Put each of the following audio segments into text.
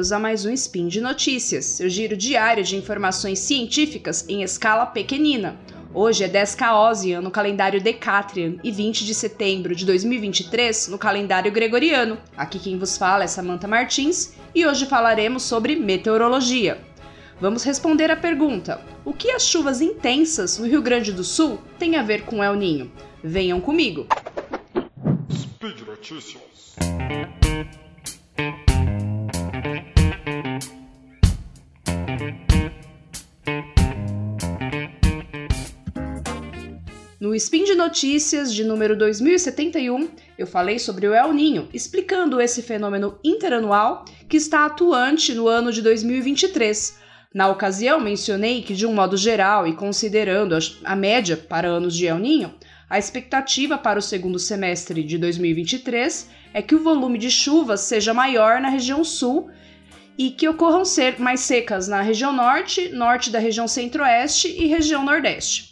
bem-vindos a mais um Spin de Notícias, seu giro diário de informações científicas em escala pequenina. Hoje é 10 Caosian no calendário Decatrian e 20 de setembro de 2023 no calendário Gregoriano. Aqui quem vos fala é Samantha Martins e hoje falaremos sobre meteorologia. Vamos responder a pergunta: o que as chuvas intensas no Rio Grande do Sul têm a ver com El Ninho? Venham comigo. Speed Notícias. No Spin de Notícias de número 2071, eu falei sobre o El Ninho, explicando esse fenômeno interanual que está atuante no ano de 2023. Na ocasião, mencionei que, de um modo geral e considerando a média para anos de El Ninho, a expectativa para o segundo semestre de 2023 é que o volume de chuvas seja maior na região sul e que ocorram mais secas na região norte, norte da região centro-oeste e região nordeste.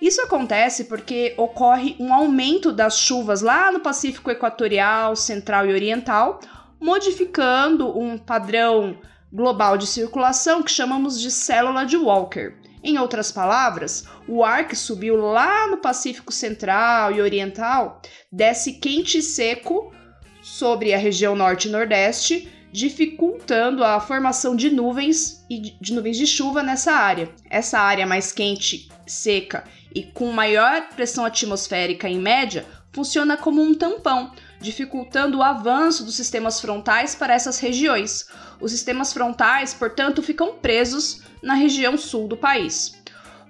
Isso acontece porque ocorre um aumento das chuvas lá no Pacífico Equatorial, Central e Oriental, modificando um padrão global de circulação que chamamos de célula de Walker. Em outras palavras, o ar que subiu lá no Pacífico Central e Oriental desce quente e seco sobre a região Norte e Nordeste, dificultando a formação de nuvens e de nuvens de chuva nessa área. Essa área mais quente, seca e com maior pressão atmosférica em média funciona como um tampão, dificultando o avanço dos sistemas frontais para essas regiões. Os sistemas frontais, portanto, ficam presos na região sul do país.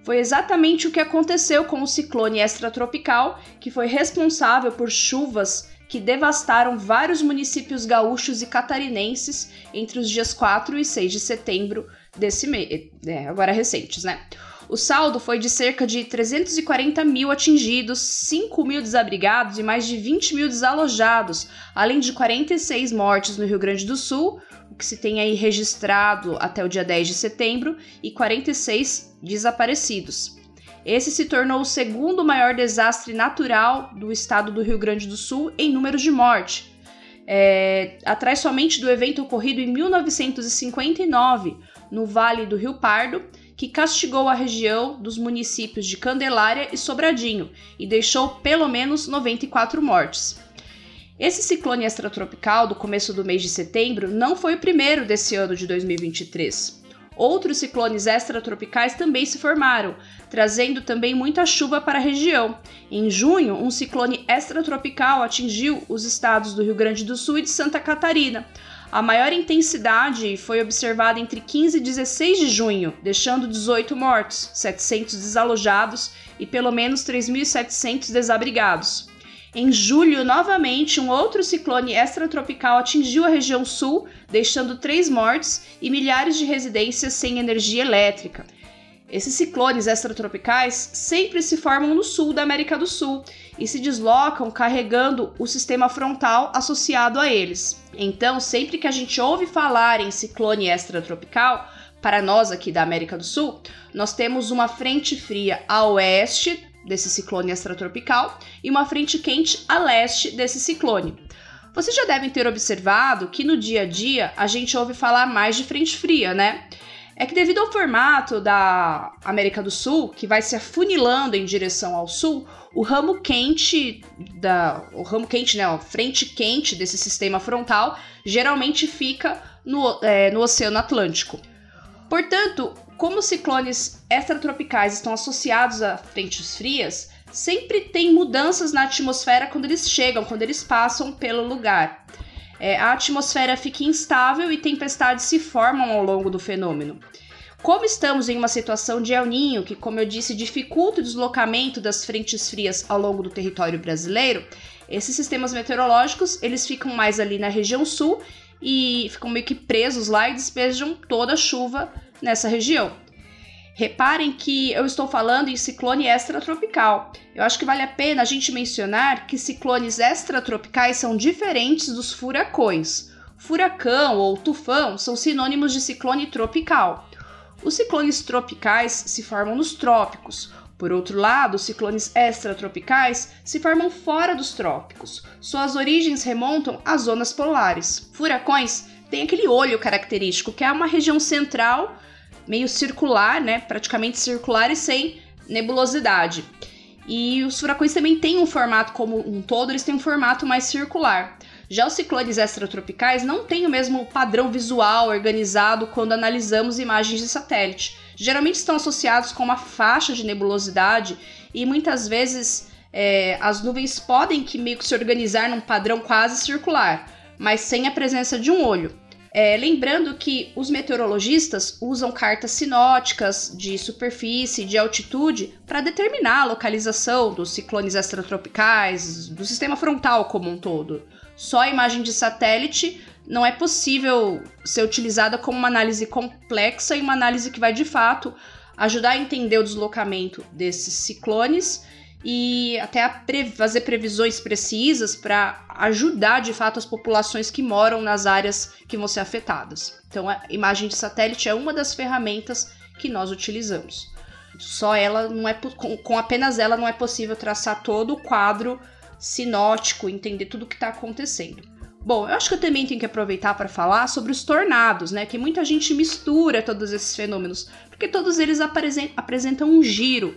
Foi exatamente o que aconteceu com o ciclone extratropical, que foi responsável por chuvas que devastaram vários municípios gaúchos e catarinenses entre os dias 4 e 6 de setembro desse mês, é, agora recentes, né? O saldo foi de cerca de 340 mil atingidos, 5 mil desabrigados e mais de 20 mil desalojados, além de 46 mortes no Rio Grande do Sul, o que se tem aí registrado até o dia 10 de setembro, e 46 desaparecidos. Esse se tornou o segundo maior desastre natural do estado do Rio Grande do Sul em números de morte. É, atrás somente do evento ocorrido em 1959, no Vale do Rio Pardo, que castigou a região dos municípios de Candelária e Sobradinho e deixou pelo menos 94 mortes. Esse ciclone extratropical do começo do mês de setembro não foi o primeiro desse ano de 2023. Outros ciclones extratropicais também se formaram, trazendo também muita chuva para a região. Em junho, um ciclone extratropical atingiu os estados do Rio Grande do Sul e de Santa Catarina, a maior intensidade foi observada entre 15 e 16 de junho, deixando 18 mortos, 700 desalojados e pelo menos 3.700 desabrigados. Em julho, novamente, um outro ciclone extratropical atingiu a região sul, deixando três mortes e milhares de residências sem energia elétrica. Esses ciclones extratropicais sempre se formam no sul da América do Sul e se deslocam carregando o sistema frontal associado a eles. Então, sempre que a gente ouve falar em ciclone extratropical, para nós aqui da América do Sul, nós temos uma frente fria a oeste desse ciclone extratropical e uma frente quente a leste desse ciclone. Vocês já devem ter observado que no dia a dia a gente ouve falar mais de frente fria, né? é que devido ao formato da América do Sul, que vai se afunilando em direção ao sul, o ramo quente da o ramo quente, né, a frente quente desse sistema frontal geralmente fica no, é, no Oceano Atlântico. Portanto, como ciclones extratropicais estão associados a frentes frias, sempre tem mudanças na atmosfera quando eles chegam, quando eles passam pelo lugar é, a atmosfera fica instável e tempestades se formam ao longo do fenômeno. Como estamos em uma situação de El Ninho, que, como eu disse, dificulta o deslocamento das frentes frias ao longo do território brasileiro, esses sistemas meteorológicos eles ficam mais ali na região sul e ficam meio que presos lá e despejam toda a chuva nessa região. Reparem que eu estou falando em ciclone extratropical. Eu acho que vale a pena a gente mencionar que ciclones extratropicais são diferentes dos furacões. Furacão ou tufão são sinônimos de ciclone tropical. Os ciclones tropicais se formam nos trópicos. Por outro lado, ciclones extratropicais se formam fora dos trópicos. Suas origens remontam às zonas polares. Furacões tem aquele olho característico, que é uma região central, meio circular, né? Praticamente circular e sem nebulosidade. E os furacões também têm um formato como um todo, eles têm um formato mais circular. Já os ciclones extratropicais não têm o mesmo padrão visual organizado quando analisamos imagens de satélite. Geralmente estão associados com uma faixa de nebulosidade e muitas vezes é, as nuvens podem que meio que se organizar num padrão quase circular, mas sem a presença de um olho. É, lembrando que os meteorologistas usam cartas sinóticas de superfície, de altitude, para determinar a localização dos ciclones extratropicais, do sistema frontal como um todo. Só a imagem de satélite não é possível ser utilizada como uma análise complexa e uma análise que vai de fato ajudar a entender o deslocamento desses ciclones e até pre fazer previsões precisas para ajudar de fato as populações que moram nas áreas que vão ser afetadas. Então, a imagem de satélite é uma das ferramentas que nós utilizamos. Só ela não é com, com apenas ela não é possível traçar todo o quadro sinótico, entender tudo o que está acontecendo. Bom, eu acho que eu também tenho que aproveitar para falar sobre os tornados, né? Que muita gente mistura todos esses fenômenos, porque todos eles apresentam um giro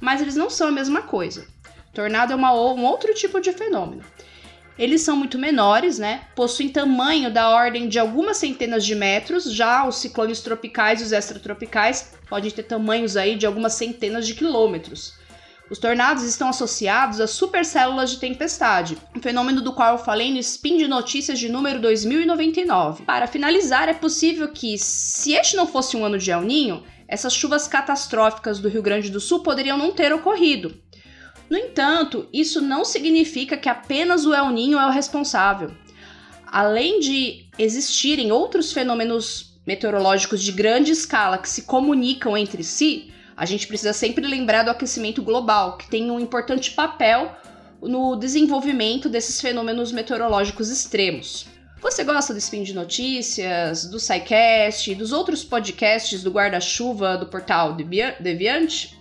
mas eles não são a mesma coisa. Tornado é uma, um outro tipo de fenômeno. Eles são muito menores, né? Possuem tamanho da ordem de algumas centenas de metros. Já os ciclones tropicais e os extratropicais podem ter tamanhos aí de algumas centenas de quilômetros. Os tornados estão associados a supercélulas de tempestade, um fenômeno do qual eu falei no Spin de Notícias de número 2099. Para finalizar, é possível que, se este não fosse um ano de El Ninho, essas chuvas catastróficas do Rio Grande do Sul poderiam não ter ocorrido. No entanto, isso não significa que apenas o El Ninho é o responsável. Além de existirem outros fenômenos meteorológicos de grande escala que se comunicam entre si, a gente precisa sempre lembrar do aquecimento global, que tem um importante papel no desenvolvimento desses fenômenos meteorológicos extremos. Você gosta do Spin de Notícias, do SciCast e dos outros podcasts do Guarda-Chuva do portal Deviante?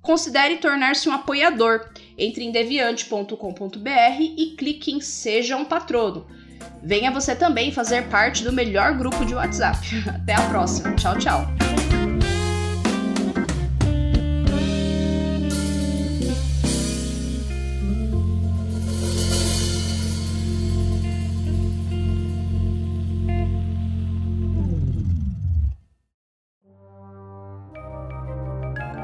Considere tornar-se um apoiador. Entre em deviante.com.br e clique em Seja um Patrono. Venha você também fazer parte do melhor grupo de WhatsApp. Até a próxima. Tchau, tchau.